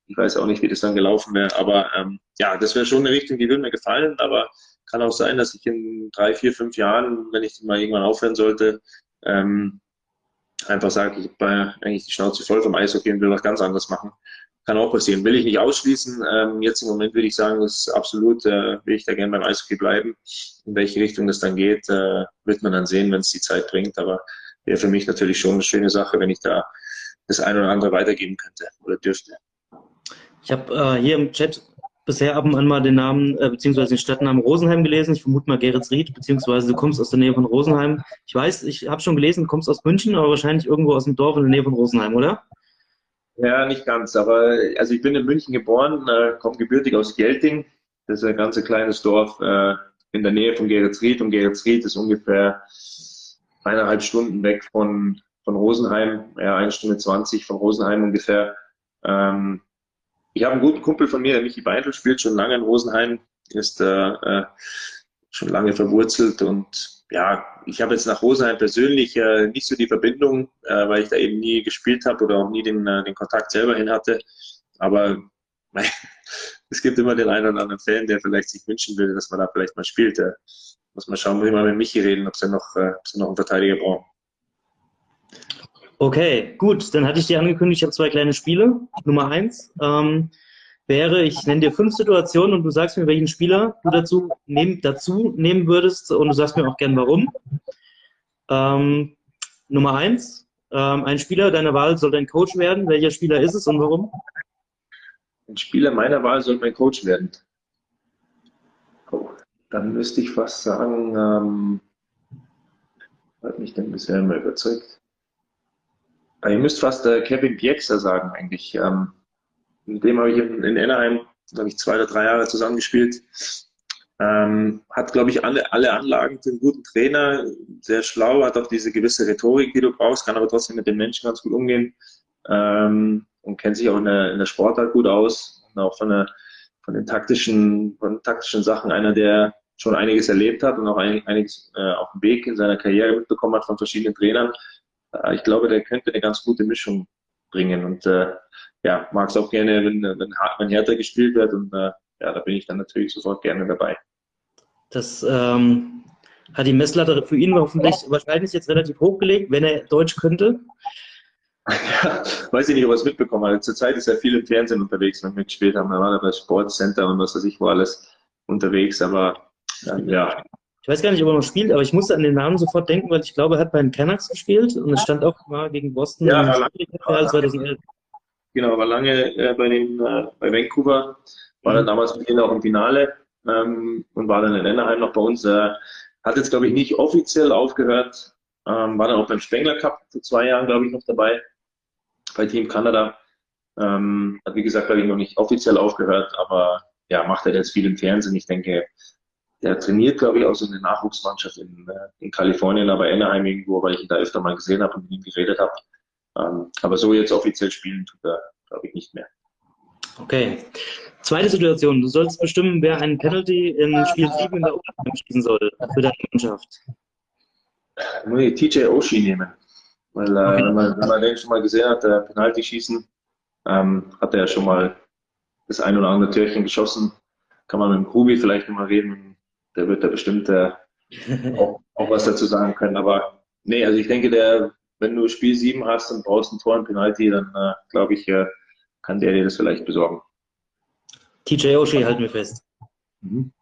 Ich weiß auch nicht, wie das dann gelaufen wäre. Aber ähm, ja, das wäre schon eine Richtung, die würde mir gefallen. Aber kann auch sein, dass ich in drei, vier, fünf Jahren, wenn ich mal irgendwann aufhören sollte, ähm, einfach sage, ich habe eigentlich die Schnauze voll vom Eishockey und will was ganz anderes machen. Kann auch passieren. Will ich nicht ausschließen. Ähm, jetzt im Moment würde ich sagen, das ist absolut, äh, will ich da gerne beim Eishockey bleiben. In welche Richtung das dann geht, äh, wird man dann sehen, wenn es die Zeit bringt. Aber wäre für mich natürlich schon eine schöne Sache, wenn ich da das eine oder andere weitergeben könnte oder dürfte. Ich habe äh, hier im Chat bisher ab und an mal den Namen äh, beziehungsweise den Stadtnamen Rosenheim gelesen. Ich vermute mal Geretsried, beziehungsweise du kommst aus der Nähe von Rosenheim. Ich weiß, ich habe schon gelesen, du kommst aus München, aber wahrscheinlich irgendwo aus dem Dorf in der Nähe von Rosenheim, oder? Ja, nicht ganz, aber also ich bin in München geboren, äh, komme gebürtig aus Gelting. Das ist ein ganz kleines Dorf äh, in der Nähe von Geretsried und Geretsried ist ungefähr eineinhalb Stunden weg von, von Rosenheim, ja, eine Stunde zwanzig von Rosenheim ungefähr. Ähm, ich habe einen guten Kumpel von mir, der Michi Beindl, spielt schon lange in Rosenheim, ist äh, äh, schon lange verwurzelt und ja, ich habe jetzt nach Rosenheim persönlich äh, nicht so die Verbindung, äh, weil ich da eben nie gespielt habe oder auch nie den, äh, den Kontakt selber hin hatte. Aber es gibt immer den einen oder anderen Fan, der vielleicht sich wünschen würde, dass man da vielleicht mal spielt. Äh, muss man schauen, muss ich mal mit Michi reden, ob sie noch, äh, ob sie noch einen Verteidiger brauchen. Okay, gut. Dann hatte ich dir angekündigt, ich habe zwei kleine Spiele. Nummer eins ähm, wäre, ich nenne dir fünf Situationen und du sagst mir, welchen Spieler du dazu, nehm, dazu nehmen würdest und du sagst mir auch gern warum. Ähm, Nummer eins, ähm, ein Spieler deiner Wahl soll dein Coach werden. Welcher Spieler ist es und warum? Ein Spieler meiner Wahl soll mein Coach werden. Oh, dann müsste ich fast sagen, ähm, hat mich denn bisher immer überzeugt. Ihr müsst fast äh, Kevin Biekser sagen eigentlich. Ähm, mit dem habe ich in, in Anaheim, glaube ich, zwei oder drei Jahre zusammengespielt. Ähm, hat, glaube ich, alle, alle Anlagen für einen guten Trainer, sehr schlau, hat auch diese gewisse Rhetorik, die du brauchst, kann aber trotzdem mit den Menschen ganz gut umgehen ähm, und kennt sich auch in der, in der Sportart gut aus und auch von, der, von, den taktischen, von taktischen Sachen einer, der schon einiges erlebt hat und auch einiges äh, auf dem Weg in seiner Karriere mitbekommen hat von verschiedenen Trainern ich glaube, der könnte eine ganz gute Mischung bringen. Und äh, ja, mag es auch gerne, wenn, wenn, wenn härter gespielt wird. Und äh, ja, da bin ich dann natürlich sofort gerne dabei. Das ähm, hat die Messlatte für ihn hoffentlich wahrscheinlich jetzt relativ hochgelegt, wenn er Deutsch könnte. Ja, weiß ich nicht, ob er es mitbekommen hat. Zurzeit ist er viel im Fernsehen unterwegs, wenn wir gespielt haben. Er war da bei Sportcenter und was weiß ich wo alles unterwegs, aber ähm, ja. Ich weiß gar nicht, ob er noch spielt, aber ich musste an den Namen sofort denken, weil ich glaube, er hat bei den Canucks gespielt und es stand auch mal gegen Boston. Ja, war lange, 2011. Genau, war lange äh, bei, den, äh, bei Vancouver, war dann mhm. damals mit denen auch im Finale ähm, und war dann in Anaheim noch bei uns. Äh, hat jetzt, glaube ich, nicht offiziell aufgehört, ähm, war dann auch beim Spengler Cup vor zwei Jahren, glaube ich, noch dabei, bei Team Kanada. Ähm, hat, wie gesagt, glaube ich, noch nicht offiziell aufgehört, aber ja, macht er jetzt viel im Fernsehen. Ich denke, der trainiert, glaube ich, auch so eine Nachwuchsmannschaft in, äh, in Kalifornien, aber Anaheim irgendwo, weil ich ihn da öfter mal gesehen habe und mit ihm geredet habe. Ähm, aber so jetzt offiziell spielen tut er, glaube ich, nicht mehr. Okay. Zweite Situation. Du sollst bestimmen, wer einen Penalty in Spiel 7 in der Overtime schießen soll für deine Mannschaft. Muss ich TJ Oshie nehmen. Weil, äh, okay. wenn, man, wenn man den schon mal gesehen hat, der Penalty schießen, ähm, hat er ja schon mal das ein oder andere Türchen geschossen. Kann man mit dem Kubi vielleicht nochmal reden. Der wird da bestimmt äh, auch, auch, was dazu sagen können. Aber nee, also ich denke, der, wenn du Spiel 7 hast und brauchst ein Tor und Penalty, dann äh, glaube ich, äh, kann der dir das vielleicht besorgen. TJ Oshie halten wir fest. Mhm.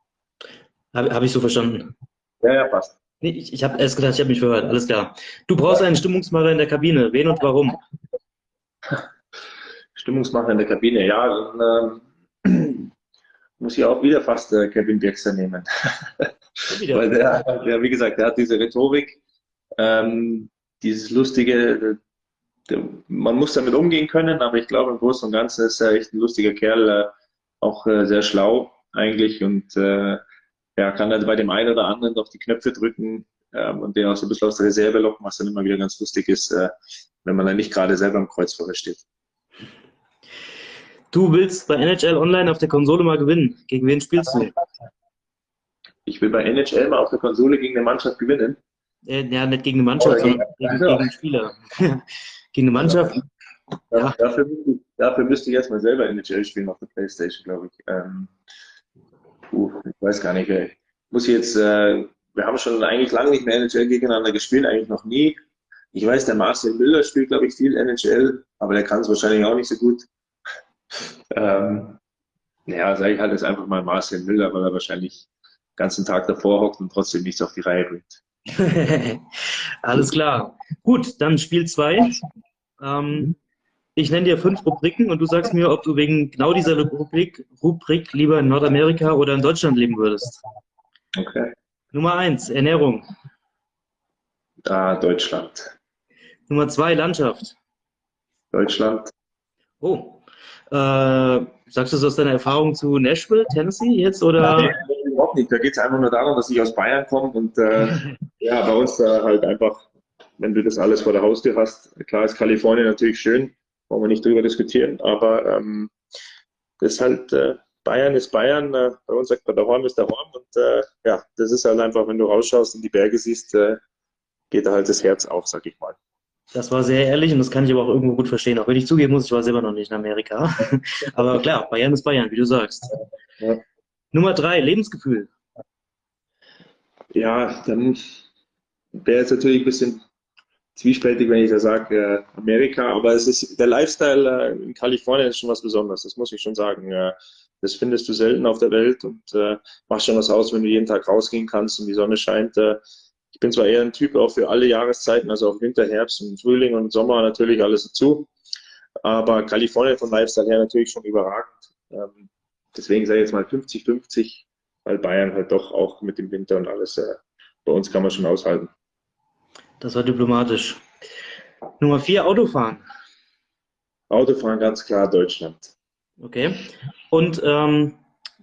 Habe hab ich so verstanden? Ja, ja, passt. Nee, ich ich habe erst gedacht, ich habe mich verhört. Alles klar. Du brauchst einen Stimmungsmacher in der Kabine. Wen und warum? Stimmungsmacher in der Kabine, ja. Dann, ähm, muss ich auch wieder fast äh, Kevin Bierkser nehmen. Weil der, der, wie gesagt, der hat diese Rhetorik, ähm, dieses lustige, der, man muss damit umgehen können, aber ich glaube im Großen und Ganzen ist er echt ein lustiger Kerl, äh, auch äh, sehr schlau eigentlich und äh, ja, kann dann bei dem einen oder anderen noch die Knöpfe drücken ähm, und den auch so ein bisschen aus der Reserve locken, was dann immer wieder ganz lustig ist, äh, wenn man dann nicht gerade selber im Kreuzfeuer steht. Du willst bei NHL Online auf der Konsole mal gewinnen. Gegen wen spielst du? Ich will bei NHL mal auf der Konsole gegen eine Mannschaft gewinnen. Äh, ja, nicht gegen eine Mannschaft, sondern gegen, gegen, einen Spieler. gegen eine Mannschaft. Ja. ja. Dafür, müsste ich, dafür, müsste ich erstmal selber NHL spielen auf der Playstation, glaube ich. Ähm, puh, ich weiß gar nicht. Ey. Muss ich jetzt, äh, wir haben schon eigentlich lange nicht mehr NHL gegeneinander gespielt, eigentlich noch nie. Ich weiß, der Marcel Müller spielt, glaube ich, viel NHL, aber der kann es wahrscheinlich auch nicht so gut. Ähm, ja, sage ich halt jetzt einfach mal Marcel Müller, weil er wahrscheinlich den ganzen Tag davor hockt und trotzdem nichts auf die Reihe bringt. Alles klar. Gut, dann Spiel 2. Ähm, ich nenne dir fünf Rubriken und du sagst mir, ob du wegen genau dieser Rubrik, Rubrik lieber in Nordamerika oder in Deutschland leben würdest. Okay. Nummer eins, Ernährung. Ah, Deutschland. Nummer zwei, Landschaft. Deutschland. Oh. Äh, sagst du das aus deiner Erfahrung zu Nashville, Tennessee jetzt? Oder? Nein, überhaupt nicht. Da geht es einfach nur darum, dass ich aus Bayern komme und äh, ja, bei uns da halt einfach, wenn du das alles vor der Haustür hast, klar ist Kalifornien natürlich schön, wollen wir nicht drüber diskutieren, aber ähm, das ist halt, äh, Bayern ist Bayern, äh, bei uns sagt man, der Horn ist der Horn und äh, ja, das ist halt einfach, wenn du rausschaust und die Berge siehst, äh, geht da halt das Herz auf, sag ich mal. Das war sehr ehrlich und das kann ich aber auch irgendwo gut verstehen, auch wenn ich zugeben muss, ich war selber noch nicht in Amerika. aber klar, Bayern ist Bayern, wie du sagst. Ja. Nummer drei, Lebensgefühl. Ja, dann wäre es natürlich ein bisschen zwiespältig, wenn ich da sage äh, Amerika, aber es ist der Lifestyle äh, in Kalifornien ist schon was Besonderes, das muss ich schon sagen. Äh, das findest du selten auf der Welt und äh, macht schon was aus, wenn du jeden Tag rausgehen kannst und die Sonne scheint. Ich bin zwar eher ein Typ auch für alle Jahreszeiten, also auch Winter, Herbst und Frühling und Sommer natürlich alles dazu. Aber Kalifornien von Lifestyle her natürlich schon überragend. Ähm, deswegen sage ich jetzt mal 50-50, weil Bayern halt doch auch mit dem Winter und alles, äh, bei uns kann man schon aushalten. Das war diplomatisch. Nummer vier, Autofahren. Autofahren ganz klar Deutschland. Okay. Und ähm,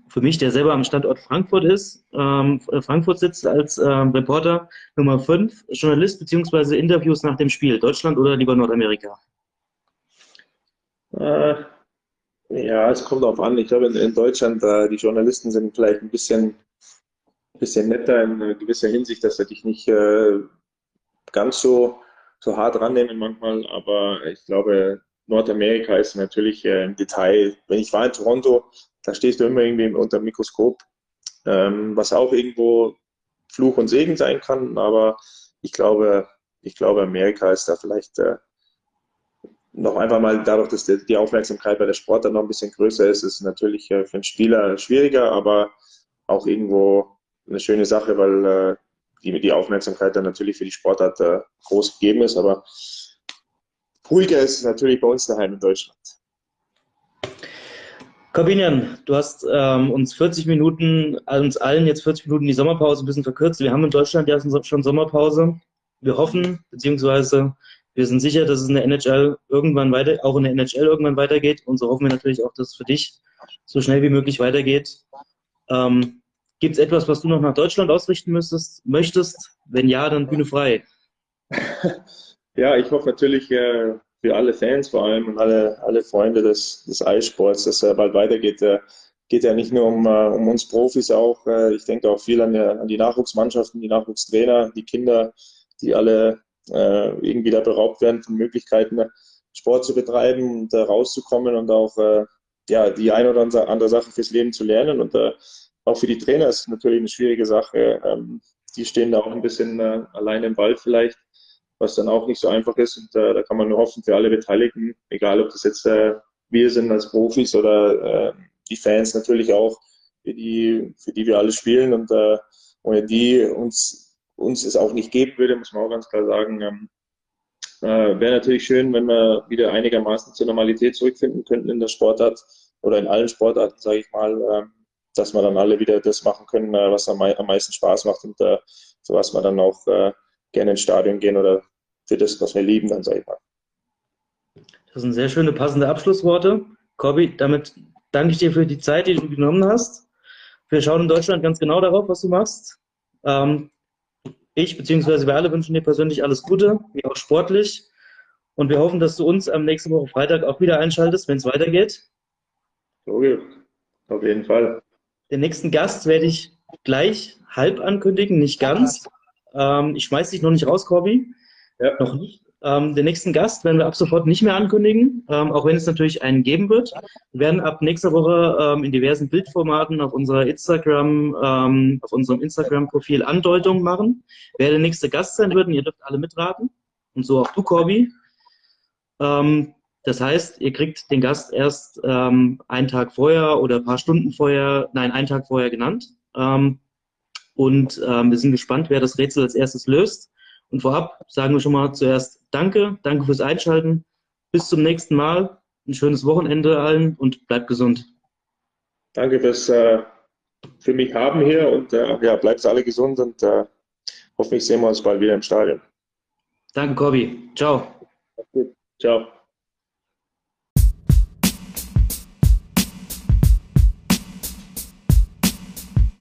für mich, der selber am Standort Frankfurt ist, ähm, Frankfurt sitzt als ähm, Reporter Nummer fünf, Journalist bzw. Interviews nach dem Spiel. Deutschland oder lieber Nordamerika? Äh, ja, es kommt darauf an. Ich glaube, in, in Deutschland, äh, die Journalisten sind vielleicht ein bisschen, bisschen netter in gewisser Hinsicht, dass sie dich nicht äh, ganz so, so hart rannehmen manchmal, aber ich glaube, Nordamerika ist natürlich äh, im Detail. Wenn ich war in Toronto, da stehst du immer irgendwie unter dem Mikroskop, ähm, was auch irgendwo Fluch und Segen sein kann, aber ich glaube, ich glaube, Amerika ist da vielleicht äh, noch einfach mal dadurch, dass die Aufmerksamkeit bei der Sport noch ein bisschen größer ist, ist natürlich äh, für einen Spieler schwieriger, aber auch irgendwo eine schöne Sache, weil äh, die, die Aufmerksamkeit dann natürlich für die Sportart äh, groß gegeben ist. Aber ruhiger ist es natürlich bei uns daheim in Deutschland. Corbinian, du hast ähm, uns 40 Minuten, uns allen jetzt 40 Minuten die Sommerpause ein bisschen verkürzt. Wir haben in Deutschland ja schon Sommerpause. Wir hoffen, beziehungsweise wir sind sicher, dass es in der NHL irgendwann weiter, auch in der NHL irgendwann weitergeht. Und so hoffen wir natürlich auch, dass es für dich so schnell wie möglich weitergeht. Ähm, Gibt es etwas, was du noch nach Deutschland ausrichten müsstest, möchtest? Wenn ja, dann Bühne frei. Ja, ich hoffe natürlich äh, für alle Fans vor allem und alle, alle Freunde des, des Eissports, dass er bald weitergeht. Äh, geht ja nicht nur um, äh, um uns Profis auch. Äh, ich denke auch viel an, der, an die Nachwuchsmannschaften, die Nachwuchstrainer, die Kinder, die alle äh, irgendwie da beraubt werden von Möglichkeiten, Sport zu betreiben und rauszukommen und auch ja, die eine oder andere Sache fürs Leben zu lernen. Und auch für die Trainer ist es natürlich eine schwierige Sache. Ähm, die stehen da auch ein bisschen äh, allein im Wald vielleicht, was dann auch nicht so einfach ist. Und äh, da kann man nur hoffen für alle Beteiligten, egal ob das jetzt äh, wir sind als Profis oder äh, die Fans natürlich auch, für die, für die wir alle spielen. Und äh, ohne die uns, uns es auch nicht geben würde, muss man auch ganz klar sagen. Ähm, äh, Wäre natürlich schön, wenn wir wieder einigermaßen zur Normalität zurückfinden könnten in der Sportart oder in allen Sportarten, sage ich mal. Ähm, dass wir dann alle wieder das machen können, äh, was am, meisten Spaß macht und äh, so was wir dann auch äh, gerne ins Stadion gehen oder für das, was wir lieben, dann sage ich mal. Das sind sehr schöne, passende Abschlussworte. Corby, damit danke ich dir für die Zeit, die du genommen hast. Wir schauen in Deutschland ganz genau darauf, was du machst. Ähm, ich bzw. wir alle wünschen dir persönlich alles Gute, wie auch sportlich. Und wir hoffen, dass du uns am nächsten Woche Freitag auch wieder einschaltest, wenn es weitergeht. Okay, auf jeden Fall. Den nächsten Gast werde ich gleich halb ankündigen, nicht ganz. Ähm, ich schmeiße dich noch nicht raus, Corby. Ja. Noch nicht. Ähm, den nächsten Gast werden wir ab sofort nicht mehr ankündigen, ähm, auch wenn es natürlich einen geben wird. Wir werden ab nächster Woche ähm, in diversen Bildformaten auf unserer Instagram, ähm, auf unserem Instagram-Profil Andeutungen machen, wer der nächste Gast sein wird. Und ihr dürft alle mitraten. Und so auch du, Corby. Ähm, das heißt, ihr kriegt den Gast erst ähm, einen Tag vorher oder ein paar Stunden vorher, nein, einen Tag vorher genannt. Und ähm, wir sind gespannt, wer das Rätsel als erstes löst. Und vorab sagen wir schon mal zuerst Danke, danke fürs Einschalten. Bis zum nächsten Mal. Ein schönes Wochenende allen und bleibt gesund. Danke fürs äh, für mich haben hier und äh, ja, bleibt alle gesund und äh, hoffentlich sehen wir uns bald wieder im Stadion. Danke, Corby. Ciao. Ciao.